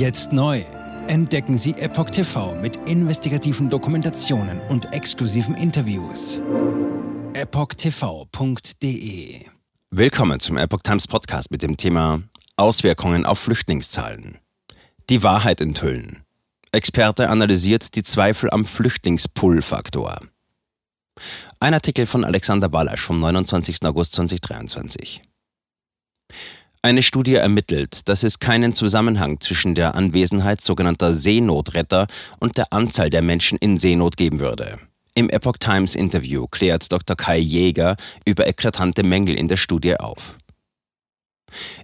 Jetzt neu. Entdecken Sie Epoch TV mit investigativen Dokumentationen und exklusiven Interviews. EpochTV.de Willkommen zum Epoch Times Podcast mit dem Thema Auswirkungen auf Flüchtlingszahlen. Die Wahrheit enthüllen. Experte analysiert die Zweifel am Flüchtlingspull-Faktor. Ein Artikel von Alexander Balasch vom 29. August 2023. Eine Studie ermittelt, dass es keinen Zusammenhang zwischen der Anwesenheit sogenannter Seenotretter und der Anzahl der Menschen in Seenot geben würde. Im Epoch Times Interview klärt Dr. Kai Jäger über eklatante Mängel in der Studie auf.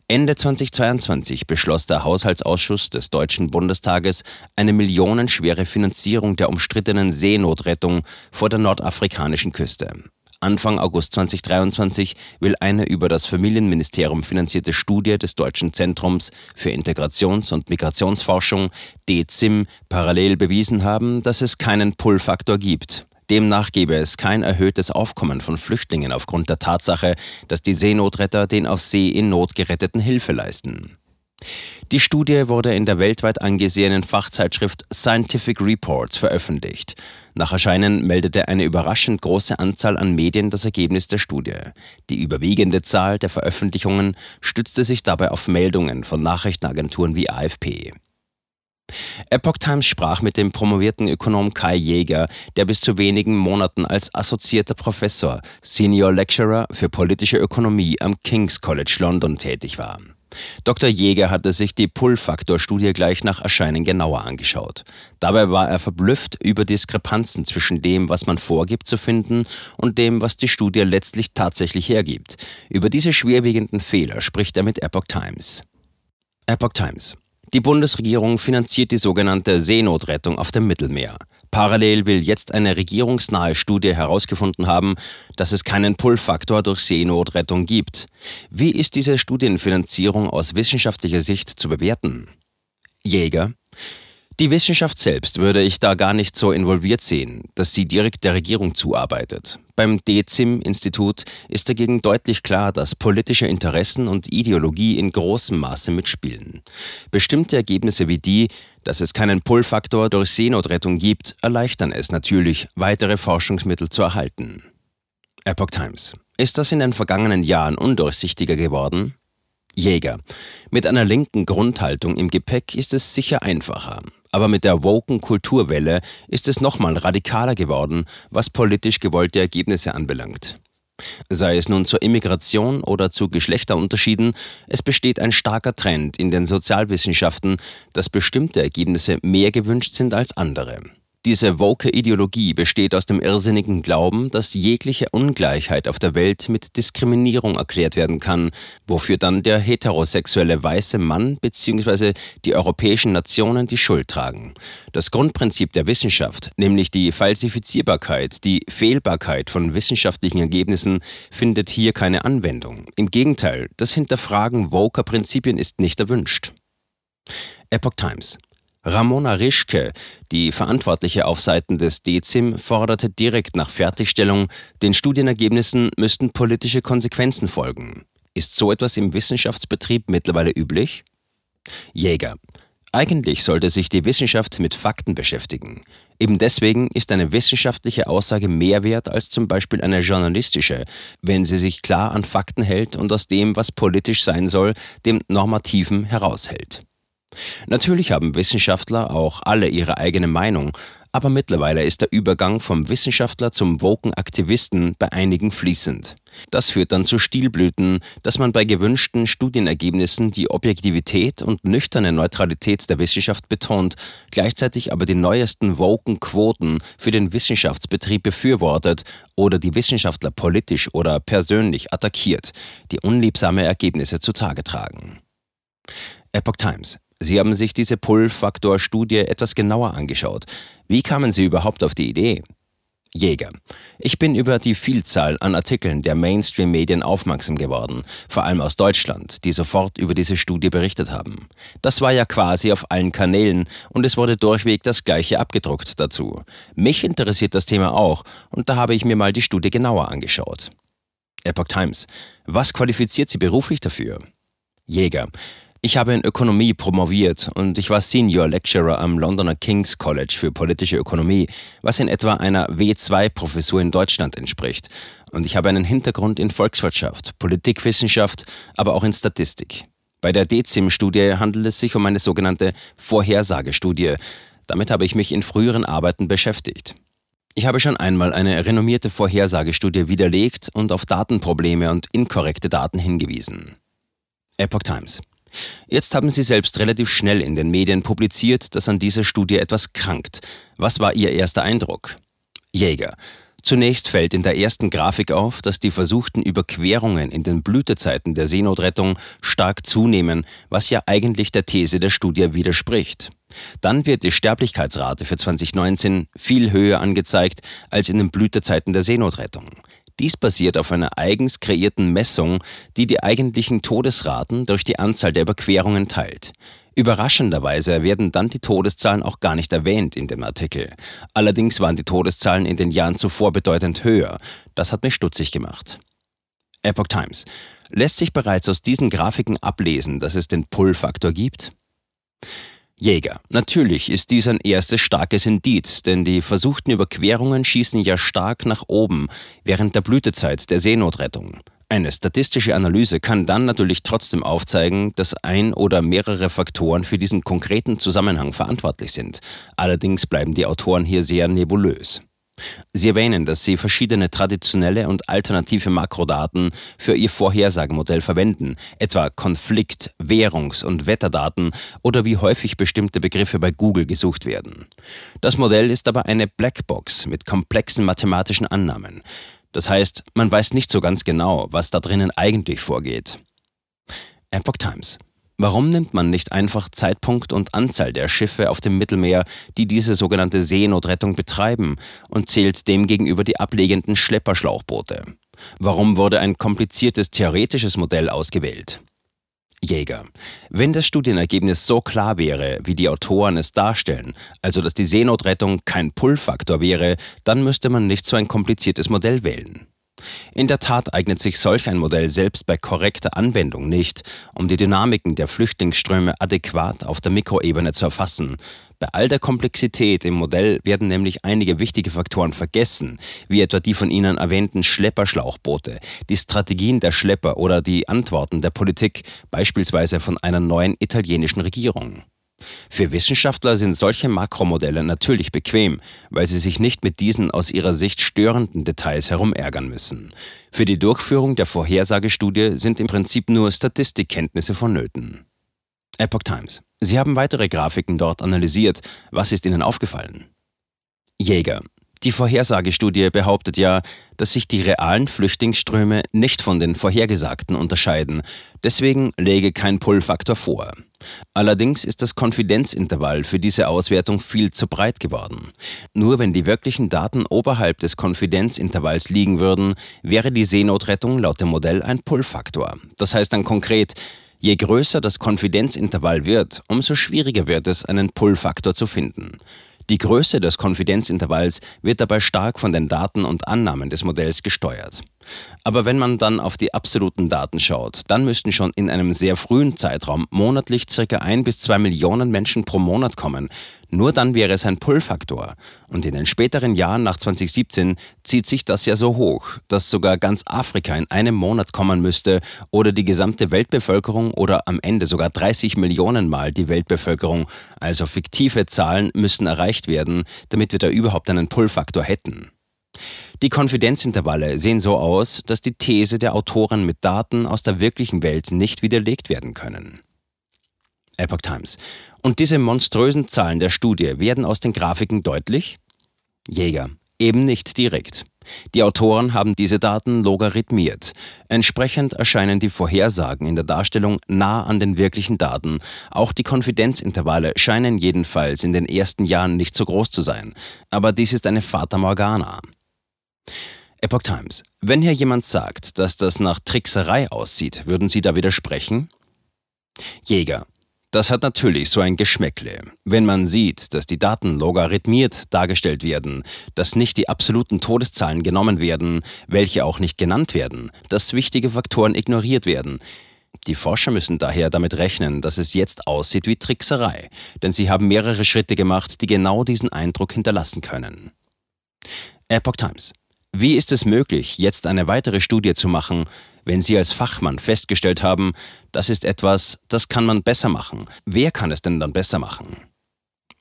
Ende 2022 beschloss der Haushaltsausschuss des Deutschen Bundestages eine millionenschwere Finanzierung der umstrittenen Seenotrettung vor der nordafrikanischen Küste. Anfang August 2023 will eine über das Familienministerium finanzierte Studie des Deutschen Zentrums für Integrations- und Migrationsforschung DZIM parallel bewiesen haben, dass es keinen Pull-Faktor gibt. Demnach gebe es kein erhöhtes Aufkommen von Flüchtlingen aufgrund der Tatsache, dass die Seenotretter den auf See in Not geretteten Hilfe leisten. Die Studie wurde in der weltweit angesehenen Fachzeitschrift Scientific Reports veröffentlicht. Nach Erscheinen meldete eine überraschend große Anzahl an Medien das Ergebnis der Studie. Die überwiegende Zahl der Veröffentlichungen stützte sich dabei auf Meldungen von Nachrichtenagenturen wie AFP. Epoch Times sprach mit dem promovierten Ökonom Kai Jäger, der bis zu wenigen Monaten als assoziierter Professor, Senior Lecturer für politische Ökonomie am King's College London tätig war. Dr. Jäger hatte sich die Pull-Faktor-Studie gleich nach Erscheinen genauer angeschaut. Dabei war er verblüfft über Diskrepanzen zwischen dem, was man vorgibt zu finden, und dem, was die Studie letztlich tatsächlich hergibt. Über diese schwerwiegenden Fehler spricht er mit Epoch Times. Epoch Times. Die Bundesregierung finanziert die sogenannte Seenotrettung auf dem Mittelmeer. Parallel will jetzt eine regierungsnahe Studie herausgefunden haben, dass es keinen Pull-Faktor durch Seenotrettung gibt. Wie ist diese Studienfinanzierung aus wissenschaftlicher Sicht zu bewerten? Jäger. Die Wissenschaft selbst würde ich da gar nicht so involviert sehen, dass sie direkt der Regierung zuarbeitet. Beim DEZIM-Institut ist dagegen deutlich klar, dass politische Interessen und Ideologie in großem Maße mitspielen. Bestimmte Ergebnisse wie die, dass es keinen Pull-Faktor durch Seenotrettung gibt, erleichtern es natürlich, weitere Forschungsmittel zu erhalten. Epoch Times. Ist das in den vergangenen Jahren undurchsichtiger geworden? Jäger. Mit einer linken Grundhaltung im Gepäck ist es sicher einfacher. Aber mit der woken Kulturwelle ist es nochmal radikaler geworden, was politisch gewollte Ergebnisse anbelangt. Sei es nun zur Immigration oder zu Geschlechterunterschieden, es besteht ein starker Trend in den Sozialwissenschaften, dass bestimmte Ergebnisse mehr gewünscht sind als andere. Diese woke Ideologie besteht aus dem irrsinnigen Glauben, dass jegliche Ungleichheit auf der Welt mit Diskriminierung erklärt werden kann, wofür dann der heterosexuelle weiße Mann bzw. die europäischen Nationen die Schuld tragen. Das Grundprinzip der Wissenschaft, nämlich die Falsifizierbarkeit, die Fehlbarkeit von wissenschaftlichen Ergebnissen, findet hier keine Anwendung. Im Gegenteil, das Hinterfragen woker Prinzipien ist nicht erwünscht. Epoch Times Ramona Rischke, die Verantwortliche auf Seiten des DEZIM, forderte direkt nach Fertigstellung, den Studienergebnissen müssten politische Konsequenzen folgen. Ist so etwas im Wissenschaftsbetrieb mittlerweile üblich? Jäger. Eigentlich sollte sich die Wissenschaft mit Fakten beschäftigen. Eben deswegen ist eine wissenschaftliche Aussage mehr wert als zum Beispiel eine journalistische, wenn sie sich klar an Fakten hält und aus dem, was politisch sein soll, dem Normativen heraushält. Natürlich haben Wissenschaftler auch alle ihre eigene Meinung, aber mittlerweile ist der Übergang vom Wissenschaftler zum woken Aktivisten bei einigen fließend. Das führt dann zu Stilblüten, dass man bei gewünschten Studienergebnissen die Objektivität und nüchterne Neutralität der Wissenschaft betont, gleichzeitig aber die neuesten woken Quoten für den Wissenschaftsbetrieb befürwortet oder die Wissenschaftler politisch oder persönlich attackiert, die unliebsame Ergebnisse zutage tragen. Epoch Times Sie haben sich diese Pull-Faktor-Studie etwas genauer angeschaut. Wie kamen Sie überhaupt auf die Idee? Jäger. Ich bin über die Vielzahl an Artikeln der Mainstream-Medien aufmerksam geworden, vor allem aus Deutschland, die sofort über diese Studie berichtet haben. Das war ja quasi auf allen Kanälen und es wurde durchweg das gleiche abgedruckt dazu. Mich interessiert das Thema auch und da habe ich mir mal die Studie genauer angeschaut. Epoch Times. Was qualifiziert Sie beruflich dafür? Jäger. Ich habe in Ökonomie promoviert und ich war Senior Lecturer am Londoner King's College für politische Ökonomie, was in etwa einer W2-Professur in Deutschland entspricht. Und ich habe einen Hintergrund in Volkswirtschaft, Politikwissenschaft, aber auch in Statistik. Bei der DECIM-Studie handelt es sich um eine sogenannte Vorhersagestudie. Damit habe ich mich in früheren Arbeiten beschäftigt. Ich habe schon einmal eine renommierte Vorhersagestudie widerlegt und auf Datenprobleme und inkorrekte Daten hingewiesen. Epoch Times. Jetzt haben Sie selbst relativ schnell in den Medien publiziert, dass an dieser Studie etwas krankt. Was war Ihr erster Eindruck? Jäger. Zunächst fällt in der ersten Grafik auf, dass die versuchten Überquerungen in den Blütezeiten der Seenotrettung stark zunehmen, was ja eigentlich der These der Studie widerspricht. Dann wird die Sterblichkeitsrate für 2019 viel höher angezeigt als in den Blütezeiten der Seenotrettung. Dies basiert auf einer eigens kreierten Messung, die die eigentlichen Todesraten durch die Anzahl der Überquerungen teilt. Überraschenderweise werden dann die Todeszahlen auch gar nicht erwähnt in dem Artikel. Allerdings waren die Todeszahlen in den Jahren zuvor bedeutend höher. Das hat mich stutzig gemacht. Epoch Times. Lässt sich bereits aus diesen Grafiken ablesen, dass es den Pull-Faktor gibt? Jäger. Natürlich ist dies ein erstes starkes Indiz, denn die versuchten Überquerungen schießen ja stark nach oben während der Blütezeit der Seenotrettung. Eine statistische Analyse kann dann natürlich trotzdem aufzeigen, dass ein oder mehrere Faktoren für diesen konkreten Zusammenhang verantwortlich sind. Allerdings bleiben die Autoren hier sehr nebulös. Sie erwähnen, dass Sie verschiedene traditionelle und alternative Makrodaten für Ihr Vorhersagemodell verwenden, etwa Konflikt-, Währungs- und Wetterdaten oder wie häufig bestimmte Begriffe bei Google gesucht werden. Das Modell ist aber eine Blackbox mit komplexen mathematischen Annahmen. Das heißt, man weiß nicht so ganz genau, was da drinnen eigentlich vorgeht. Epoch Times Warum nimmt man nicht einfach Zeitpunkt und Anzahl der Schiffe auf dem Mittelmeer, die diese sogenannte Seenotrettung betreiben, und zählt demgegenüber die ablegenden Schlepperschlauchboote? Warum wurde ein kompliziertes theoretisches Modell ausgewählt? Jäger. Wenn das Studienergebnis so klar wäre, wie die Autoren es darstellen, also dass die Seenotrettung kein Pull-Faktor wäre, dann müsste man nicht so ein kompliziertes Modell wählen. In der Tat eignet sich solch ein Modell selbst bei korrekter Anwendung nicht, um die Dynamiken der Flüchtlingsströme adäquat auf der Mikroebene zu erfassen. Bei all der Komplexität im Modell werden nämlich einige wichtige Faktoren vergessen, wie etwa die von Ihnen erwähnten Schlepperschlauchboote, die Strategien der Schlepper oder die Antworten der Politik, beispielsweise von einer neuen italienischen Regierung. Für Wissenschaftler sind solche Makromodelle natürlich bequem, weil sie sich nicht mit diesen aus ihrer Sicht störenden Details herumärgern müssen. Für die Durchführung der Vorhersagestudie sind im Prinzip nur Statistikkenntnisse vonnöten. Epoch Times. Sie haben weitere Grafiken dort analysiert. Was ist Ihnen aufgefallen? Jäger. Die Vorhersagestudie behauptet ja, dass sich die realen Flüchtlingsströme nicht von den vorhergesagten unterscheiden. Deswegen lege kein Pull-Faktor vor. Allerdings ist das Konfidenzintervall für diese Auswertung viel zu breit geworden. Nur wenn die wirklichen Daten oberhalb des Konfidenzintervalls liegen würden, wäre die Seenotrettung laut dem Modell ein Pull-Faktor. Das heißt dann konkret, Je größer das Konfidenzintervall wird, umso schwieriger wird es, einen Pull-Faktor zu finden. Die Größe des Konfidenzintervalls wird dabei stark von den Daten und Annahmen des Modells gesteuert. Aber wenn man dann auf die absoluten Daten schaut, dann müssten schon in einem sehr frühen Zeitraum monatlich ca. 1 bis 2 Millionen Menschen pro Monat kommen. Nur dann wäre es ein Pull-Faktor. Und in den späteren Jahren nach 2017 zieht sich das ja so hoch, dass sogar ganz Afrika in einem Monat kommen müsste oder die gesamte Weltbevölkerung oder am Ende sogar 30 Millionen Mal die Weltbevölkerung. Also fiktive Zahlen müssen erreicht werden, damit wir da überhaupt einen Pull-Faktor hätten. Die Konfidenzintervalle sehen so aus, dass die These der Autoren mit Daten aus der wirklichen Welt nicht widerlegt werden können. Epoch Times. Und diese monströsen Zahlen der Studie werden aus den Grafiken deutlich? Jäger. Eben nicht direkt. Die Autoren haben diese Daten logarithmiert. Entsprechend erscheinen die Vorhersagen in der Darstellung nah an den wirklichen Daten. Auch die Konfidenzintervalle scheinen jedenfalls in den ersten Jahren nicht so groß zu sein. Aber dies ist eine Fata Morgana. Epoch Times. Wenn hier jemand sagt, dass das nach Trickserei aussieht, würden Sie da widersprechen? Jäger. Das hat natürlich so ein Geschmäckle. Wenn man sieht, dass die Daten logarithmiert dargestellt werden, dass nicht die absoluten Todeszahlen genommen werden, welche auch nicht genannt werden, dass wichtige Faktoren ignoriert werden, Die Forscher müssen daher damit rechnen, dass es jetzt aussieht wie Trickserei, denn sie haben mehrere Schritte gemacht, die genau diesen Eindruck hinterlassen können. Epoch Times. Wie ist es möglich, jetzt eine weitere Studie zu machen, wenn Sie als Fachmann festgestellt haben, das ist etwas, das kann man besser machen? Wer kann es denn dann besser machen?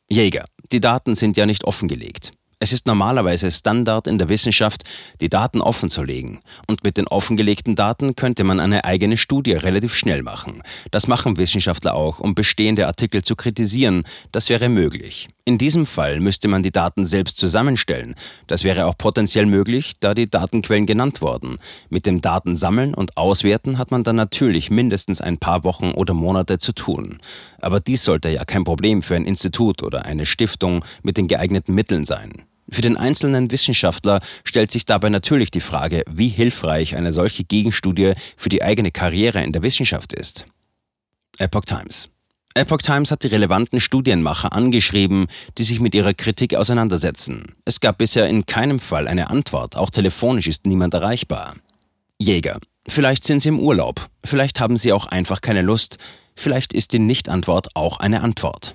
Jäger. Die Daten sind ja nicht offengelegt. Es ist normalerweise Standard in der Wissenschaft, die Daten offen zu legen. Und mit den offengelegten Daten könnte man eine eigene Studie relativ schnell machen. Das machen Wissenschaftler auch, um bestehende Artikel zu kritisieren. Das wäre möglich. In diesem Fall müsste man die Daten selbst zusammenstellen. Das wäre auch potenziell möglich, da die Datenquellen genannt wurden. Mit dem Datensammeln und Auswerten hat man dann natürlich mindestens ein paar Wochen oder Monate zu tun. Aber dies sollte ja kein Problem für ein Institut oder eine Stiftung mit den geeigneten Mitteln sein. Für den einzelnen Wissenschaftler stellt sich dabei natürlich die Frage, wie hilfreich eine solche Gegenstudie für die eigene Karriere in der Wissenschaft ist. Epoch Times. Epoch Times hat die relevanten Studienmacher angeschrieben, die sich mit ihrer Kritik auseinandersetzen. Es gab bisher in keinem Fall eine Antwort, auch telefonisch ist niemand erreichbar. Jäger. Vielleicht sind Sie im Urlaub, vielleicht haben Sie auch einfach keine Lust, vielleicht ist die Nichtantwort auch eine Antwort.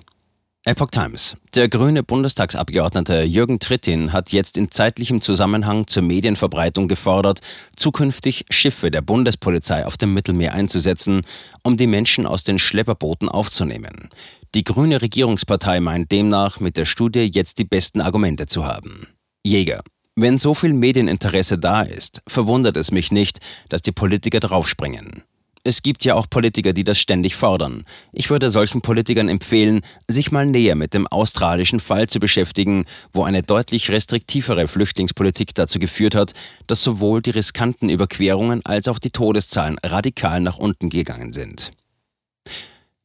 Epoch Times. Der grüne Bundestagsabgeordnete Jürgen Trittin hat jetzt in zeitlichem Zusammenhang zur Medienverbreitung gefordert, zukünftig Schiffe der Bundespolizei auf dem Mittelmeer einzusetzen, um die Menschen aus den Schlepperbooten aufzunehmen. Die grüne Regierungspartei meint demnach, mit der Studie jetzt die besten Argumente zu haben. Jäger. Wenn so viel Medieninteresse da ist, verwundert es mich nicht, dass die Politiker draufspringen. Es gibt ja auch Politiker, die das ständig fordern. Ich würde solchen Politikern empfehlen, sich mal näher mit dem australischen Fall zu beschäftigen, wo eine deutlich restriktivere Flüchtlingspolitik dazu geführt hat, dass sowohl die riskanten Überquerungen als auch die Todeszahlen radikal nach unten gegangen sind.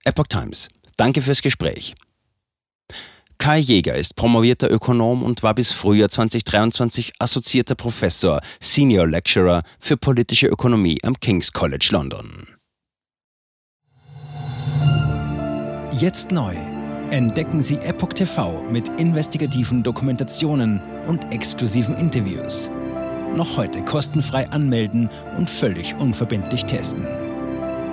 Epoch Times. Danke fürs Gespräch. Kai Jäger ist promovierter Ökonom und war bis Frühjahr 2023 assoziierter Professor, Senior Lecturer für politische Ökonomie am King's College London. Jetzt neu. Entdecken Sie Epoch TV mit investigativen Dokumentationen und exklusiven Interviews. Noch heute kostenfrei anmelden und völlig unverbindlich testen.